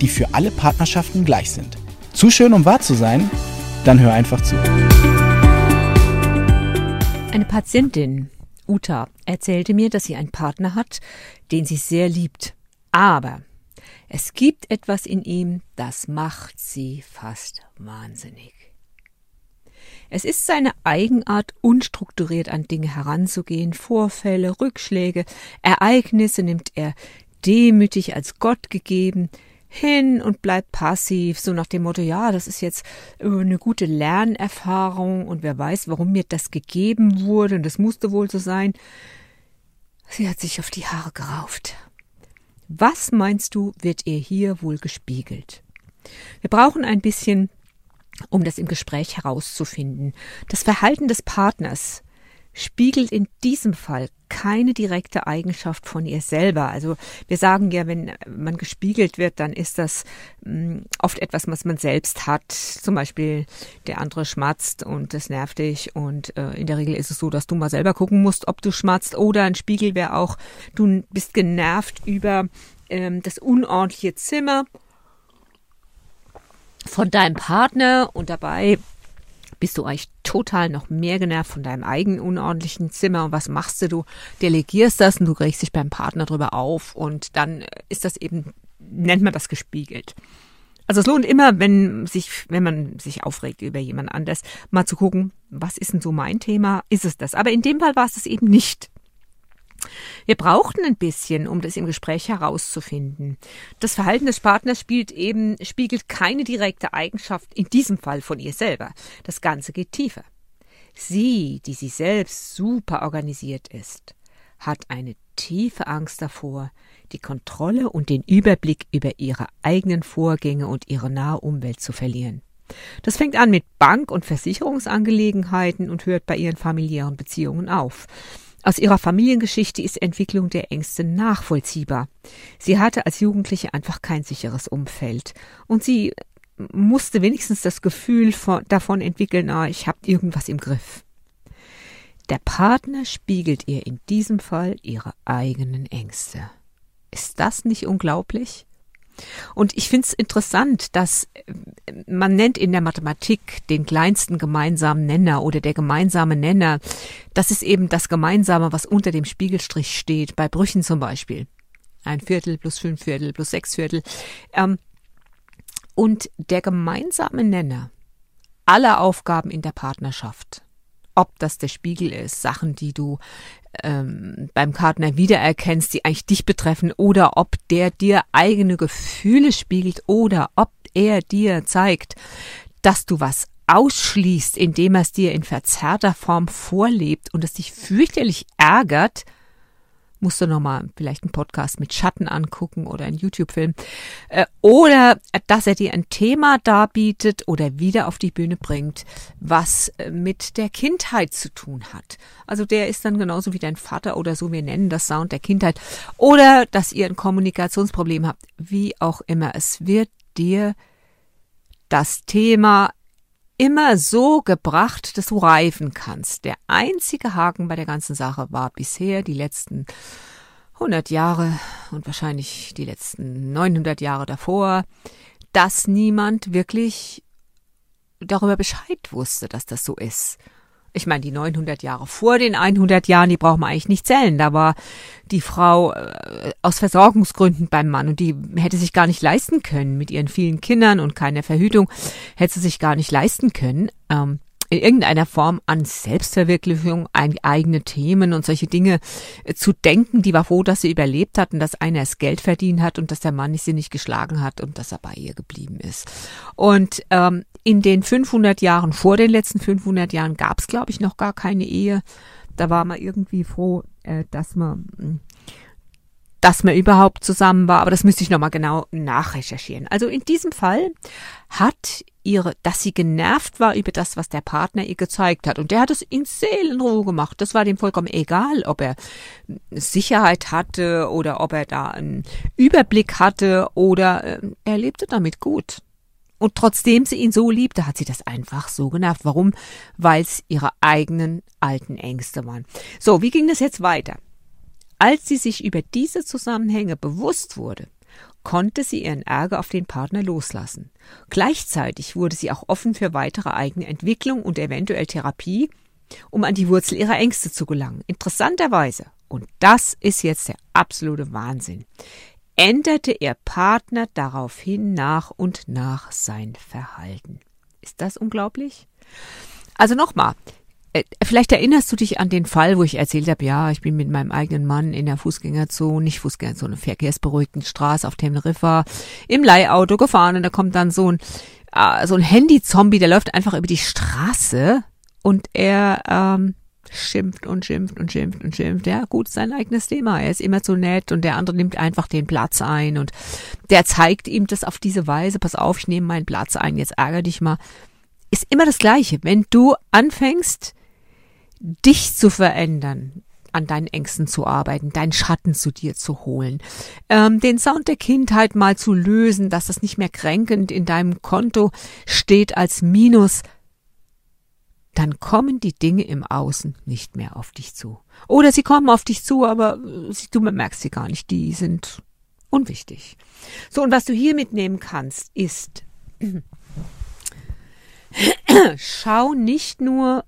die für alle Partnerschaften gleich sind. Zu schön, um wahr zu sein? Dann hör einfach zu. Eine Patientin, Uta, erzählte mir, dass sie einen Partner hat, den sie sehr liebt. Aber es gibt etwas in ihm, das macht sie fast wahnsinnig. Es ist seine Eigenart, unstrukturiert an Dinge heranzugehen, Vorfälle, Rückschläge, Ereignisse nimmt er demütig als Gott gegeben, hin und bleibt passiv, so nach dem Motto, ja, das ist jetzt äh, eine gute Lernerfahrung und wer weiß, warum mir das gegeben wurde und das musste wohl so sein. Sie hat sich auf die Haare gerauft. Was meinst du, wird ihr hier wohl gespiegelt? Wir brauchen ein bisschen, um das im Gespräch herauszufinden. Das Verhalten des Partners spiegelt in diesem Fall keine direkte Eigenschaft von ihr selber. Also wir sagen ja, wenn man gespiegelt wird, dann ist das mm, oft etwas, was man selbst hat. Zum Beispiel der andere schmatzt und das nervt dich und äh, in der Regel ist es so, dass du mal selber gucken musst, ob du schmatzt oder ein Spiegel wäre auch, du bist genervt über ähm, das unordentliche Zimmer von deinem Partner und dabei bist du eigentlich total noch mehr genervt von deinem eigenen unordentlichen Zimmer und was machst du? Du delegierst das und du regst dich beim Partner drüber auf und dann ist das eben, nennt man das gespiegelt. Also es lohnt immer, wenn sich, wenn man sich aufregt über jemand anders, mal zu gucken, was ist denn so mein Thema? Ist es das? Aber in dem Fall war es es eben nicht. Wir brauchten ein bisschen, um das im Gespräch herauszufinden. Das Verhalten des Partners spielt eben, spiegelt keine direkte Eigenschaft, in diesem Fall von ihr selber. Das Ganze geht tiefer. Sie, die sie selbst super organisiert ist, hat eine tiefe Angst davor, die Kontrolle und den Überblick über ihre eigenen Vorgänge und ihre nahe Umwelt zu verlieren. Das fängt an mit Bank- und Versicherungsangelegenheiten und hört bei ihren familiären Beziehungen auf. Aus ihrer Familiengeschichte ist Entwicklung der Ängste nachvollziehbar. Sie hatte als Jugendliche einfach kein sicheres Umfeld und sie musste wenigstens das Gefühl von, davon entwickeln, ah, ich habe irgendwas im Griff. Der Partner spiegelt ihr in diesem Fall ihre eigenen Ängste. Ist das nicht unglaublich? Und ich finde es interessant, dass äh, man nennt in der Mathematik den kleinsten gemeinsamen Nenner oder der gemeinsame Nenner. Das ist eben das Gemeinsame, was unter dem Spiegelstrich steht, bei Brüchen zum Beispiel. Ein Viertel plus fünf Viertel plus sechs Viertel. Ähm, und der gemeinsame Nenner aller Aufgaben in der Partnerschaft ob das der Spiegel ist, Sachen, die du ähm, beim Partner wiedererkennst, die eigentlich dich betreffen, oder ob der dir eigene Gefühle spiegelt oder ob er dir zeigt, dass du was ausschließt, indem er es dir in verzerrter Form vorlebt und es dich fürchterlich ärgert, musst du nochmal vielleicht einen Podcast mit Schatten angucken oder einen YouTube-Film. Äh, oder dass er dir ein Thema darbietet oder wieder auf die Bühne bringt, was äh, mit der Kindheit zu tun hat. Also der ist dann genauso wie dein Vater oder so, wir nennen das Sound der Kindheit. Oder dass ihr ein Kommunikationsproblem habt, wie auch immer. Es wird dir das Thema immer so gebracht, dass du reifen kannst. Der einzige Haken bei der ganzen Sache war bisher die letzten 100 Jahre und wahrscheinlich die letzten 900 Jahre davor, dass niemand wirklich darüber Bescheid wusste, dass das so ist. Ich meine, die 900 Jahre vor den 100 Jahren, die braucht man eigentlich nicht zählen. Da war die Frau äh, aus Versorgungsgründen beim Mann und die hätte sich gar nicht leisten können mit ihren vielen Kindern und keiner Verhütung, hätte sie sich gar nicht leisten können. Ähm, in irgendeiner Form an Selbstverwirklichung, an eigene Themen und solche Dinge äh, zu denken. Die war froh, dass sie überlebt hat und dass einer es Geld verdient hat und dass der Mann sie nicht geschlagen hat und dass er bei ihr geblieben ist. Und ähm, in den 500 Jahren, vor den letzten 500 Jahren, gab es, glaube ich, noch gar keine Ehe. Da war man irgendwie froh, äh, dass man dass man überhaupt zusammen war, aber das müsste ich nochmal genau nachrecherchieren. Also in diesem Fall hat ihre, dass sie genervt war über das, was der Partner ihr gezeigt hat. Und der hat es in Seelenruhe gemacht. Das war dem vollkommen egal, ob er Sicherheit hatte oder ob er da einen Überblick hatte oder äh, er lebte damit gut. Und trotzdem sie ihn so liebte, hat sie das einfach so genervt. Warum? Weil es ihre eigenen alten Ängste waren. So, wie ging das jetzt weiter? Als sie sich über diese Zusammenhänge bewusst wurde, konnte sie ihren Ärger auf den Partner loslassen. Gleichzeitig wurde sie auch offen für weitere eigene Entwicklung und eventuell Therapie, um an die Wurzel ihrer Ängste zu gelangen. Interessanterweise, und das ist jetzt der absolute Wahnsinn, änderte ihr Partner daraufhin nach und nach sein Verhalten. Ist das unglaublich? Also nochmal, vielleicht erinnerst du dich an den Fall, wo ich erzählt habe, ja, ich bin mit meinem eigenen Mann in der Fußgängerzone, nicht Fußgängerzone, verkehrsberuhigten Straße auf Teneriffa im Leihauto gefahren und da kommt dann so ein, äh, so ein Handy-Zombie, der läuft einfach über die Straße und er ähm, schimpft und schimpft und schimpft und schimpft. Ja, gut, sein eigenes Thema. Er ist immer so nett und der andere nimmt einfach den Platz ein und der zeigt ihm das auf diese Weise. Pass auf, ich nehme meinen Platz ein, jetzt ärger dich mal. Ist immer das Gleiche. Wenn du anfängst, dich zu verändern, an deinen Ängsten zu arbeiten, deinen Schatten zu dir zu holen, ähm, den Sound der Kindheit mal zu lösen, dass das nicht mehr kränkend in deinem Konto steht als Minus, dann kommen die Dinge im Außen nicht mehr auf dich zu. Oder sie kommen auf dich zu, aber du bemerkst sie gar nicht, die sind unwichtig. So, und was du hier mitnehmen kannst, ist, schau nicht nur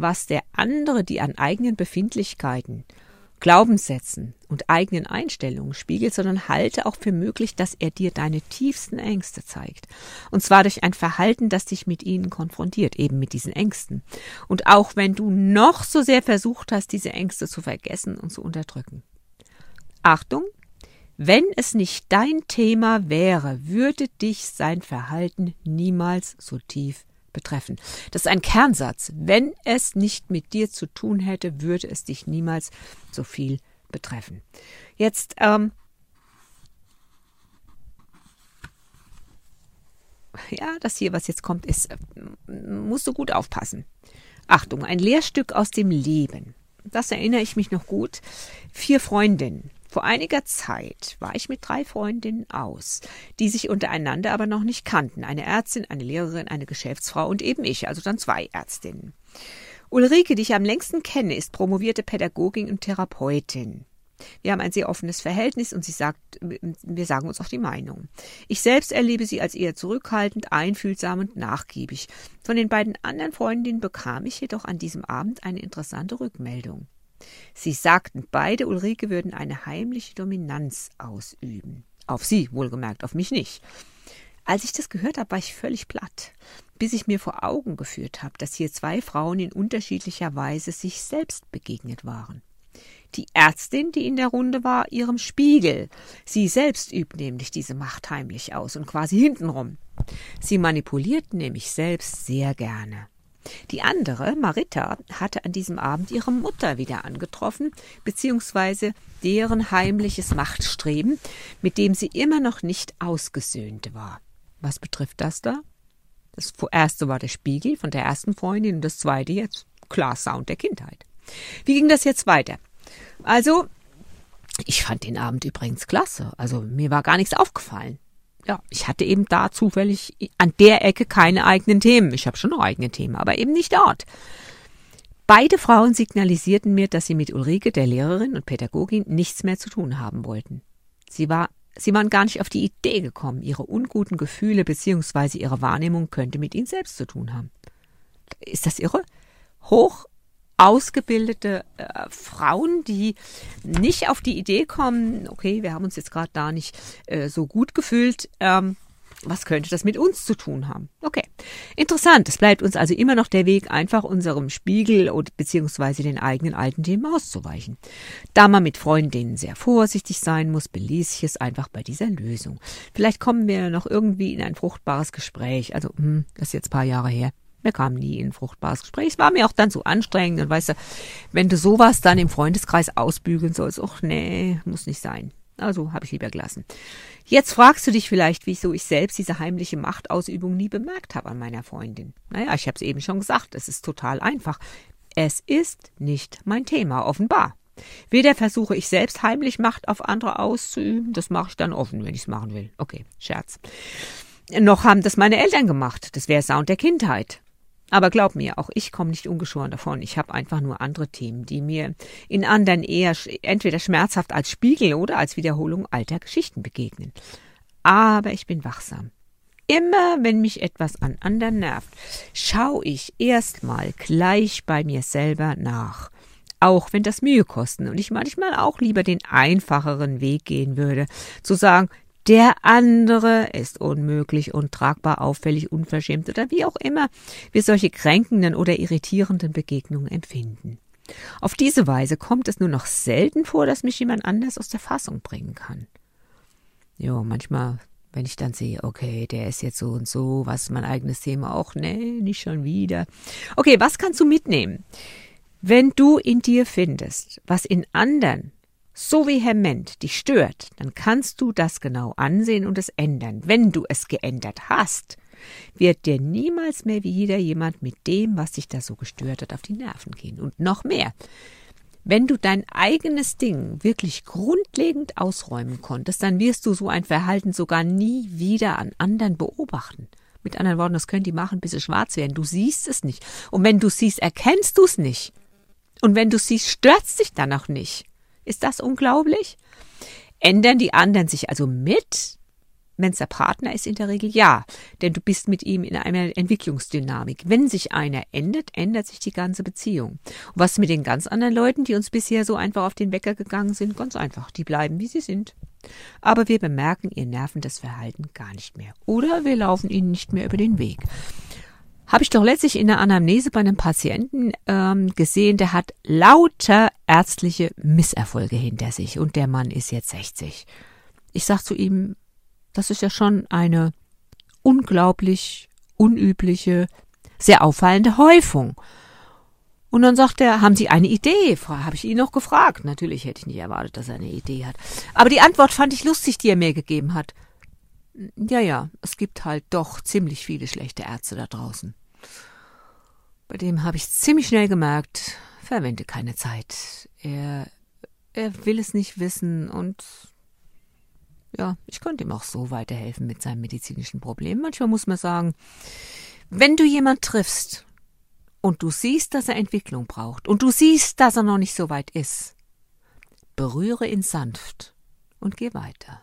was der andere die an eigenen Befindlichkeiten, Glaubenssätzen und eigenen Einstellungen spiegelt, sondern halte auch für möglich, dass er dir deine tiefsten Ängste zeigt. Und zwar durch ein Verhalten, das dich mit ihnen konfrontiert, eben mit diesen Ängsten. Und auch wenn du noch so sehr versucht hast, diese Ängste zu vergessen und zu unterdrücken. Achtung! Wenn es nicht dein Thema wäre, würde dich sein Verhalten niemals so tief betreffen. Das ist ein Kernsatz. Wenn es nicht mit dir zu tun hätte, würde es dich niemals so viel betreffen. Jetzt, ähm, ja, das hier, was jetzt kommt, ist, äh, musst du gut aufpassen. Achtung, ein Lehrstück aus dem Leben. Das erinnere ich mich noch gut. Vier Freundinnen. Vor einiger Zeit war ich mit drei Freundinnen aus, die sich untereinander aber noch nicht kannten. Eine Ärztin, eine Lehrerin, eine Geschäftsfrau und eben ich, also dann zwei Ärztinnen. Ulrike, die ich am längsten kenne, ist promovierte Pädagogin und Therapeutin. Wir haben ein sehr offenes Verhältnis und sie sagt, wir sagen uns auch die Meinung. Ich selbst erlebe sie als eher zurückhaltend, einfühlsam und nachgiebig. Von den beiden anderen Freundinnen bekam ich jedoch an diesem Abend eine interessante Rückmeldung. Sie sagten beide, Ulrike würden eine heimliche Dominanz ausüben. Auf sie, wohlgemerkt, auf mich nicht. Als ich das gehört habe, war ich völlig platt, bis ich mir vor Augen geführt habe, dass hier zwei Frauen in unterschiedlicher Weise sich selbst begegnet waren. Die Ärztin, die in der Runde war, ihrem Spiegel. Sie selbst übt nämlich diese Macht heimlich aus und quasi hintenrum. Sie manipuliert nämlich selbst sehr gerne. Die andere, Marita, hatte an diesem Abend ihre Mutter wieder angetroffen, beziehungsweise deren heimliches Machtstreben, mit dem sie immer noch nicht ausgesöhnt war. Was betrifft das da? Das erste war der Spiegel von der ersten Freundin und das zweite jetzt klar Sound der Kindheit. Wie ging das jetzt weiter? Also, ich fand den Abend übrigens klasse. Also mir war gar nichts aufgefallen ja, ich hatte eben da zufällig an der Ecke keine eigenen Themen. Ich habe schon noch eigene Themen, aber eben nicht dort. Beide Frauen signalisierten mir, dass sie mit Ulrike, der Lehrerin und Pädagogin, nichts mehr zu tun haben wollten. Sie war Sie waren gar nicht auf die Idee gekommen, ihre unguten Gefühle bzw. ihre Wahrnehmung könnte mit ihnen selbst zu tun haben. Ist das irre? Hoch ausgebildete äh, Frauen, die nicht auf die Idee kommen, okay, wir haben uns jetzt gerade da nicht äh, so gut gefühlt, ähm, was könnte das mit uns zu tun haben? Okay, interessant. Es bleibt uns also immer noch der Weg, einfach unserem Spiegel oder beziehungsweise den eigenen alten Themen auszuweichen. Da man mit Freundinnen sehr vorsichtig sein muss, beließ ich es einfach bei dieser Lösung. Vielleicht kommen wir noch irgendwie in ein fruchtbares Gespräch. Also, hm, das ist jetzt ein paar Jahre her. Wir kamen nie in ein fruchtbares Gespräch. Es war mir auch dann zu anstrengend. Und weißt du, wenn du sowas dann im Freundeskreis ausbügeln sollst, ach nee, muss nicht sein. Also habe ich lieber gelassen. Jetzt fragst du dich vielleicht, wieso ich selbst diese heimliche Machtausübung nie bemerkt habe an meiner Freundin. Naja, ich habe es eben schon gesagt, es ist total einfach. Es ist nicht mein Thema, offenbar. Weder versuche ich selbst heimlich Macht auf andere auszuüben, das mache ich dann offen, wenn ich es machen will. Okay, Scherz. Noch haben das meine Eltern gemacht, das wäre Sound der Kindheit. Aber glaub mir, auch ich komme nicht ungeschoren davon. Ich habe einfach nur andere Themen, die mir in anderen eher entweder schmerzhaft als Spiegel oder als Wiederholung alter Geschichten begegnen. Aber ich bin wachsam. Immer wenn mich etwas an anderen nervt, schaue ich erstmal gleich bei mir selber nach. Auch wenn das Mühe kosten und ich manchmal auch lieber den einfacheren Weg gehen würde, zu sagen, der andere ist unmöglich, untragbar, auffällig, unverschämt oder wie auch immer wir solche kränkenden oder irritierenden Begegnungen empfinden. Auf diese Weise kommt es nur noch selten vor, dass mich jemand anders aus der Fassung bringen kann. Jo, manchmal, wenn ich dann sehe, okay, der ist jetzt so und so, was mein eigenes Thema? Auch, nee, nicht schon wieder. Okay, was kannst du mitnehmen? Wenn du in dir findest, was in anderen so vehement dich stört, dann kannst du das genau ansehen und es ändern. Wenn du es geändert hast, wird dir niemals mehr wieder jemand mit dem, was dich da so gestört hat, auf die Nerven gehen. Und noch mehr. Wenn du dein eigenes Ding wirklich grundlegend ausräumen konntest, dann wirst du so ein Verhalten sogar nie wieder an anderen beobachten. Mit anderen Worten, das können die machen, bis sie schwarz werden. Du siehst es nicht. Und wenn du siehst, erkennst du es nicht. Und wenn du siehst, stört's dich dann auch nicht. Ist das unglaublich? Ändern die anderen sich also mit? Wenn es der Partner ist, in der Regel ja, denn du bist mit ihm in einer Entwicklungsdynamik. Wenn sich einer ändert, ändert sich die ganze Beziehung. Und was mit den ganz anderen Leuten, die uns bisher so einfach auf den Wecker gegangen sind? Ganz einfach, die bleiben, wie sie sind. Aber wir bemerken ihr nervendes Verhalten gar nicht mehr. Oder wir laufen ihnen nicht mehr über den Weg. Habe ich doch letztlich in der Anamnese bei einem Patienten ähm, gesehen, der hat lauter ärztliche Misserfolge hinter sich und der Mann ist jetzt 60. Ich sag zu ihm, das ist ja schon eine unglaublich unübliche, sehr auffallende Häufung. Und dann sagt er, haben Sie eine Idee? Habe ich ihn noch gefragt. Natürlich hätte ich nicht erwartet, dass er eine Idee hat. Aber die Antwort fand ich lustig, die er mir gegeben hat. Ja, ja, es gibt halt doch ziemlich viele schlechte Ärzte da draußen. Bei dem habe ich ziemlich schnell gemerkt, verwende keine Zeit. Er, er will es nicht wissen und ja, ich konnte ihm auch so weiterhelfen mit seinem medizinischen Problem. Manchmal muss man sagen, wenn du jemand triffst und du siehst, dass er Entwicklung braucht und du siehst, dass er noch nicht so weit ist, berühre ihn sanft und geh weiter.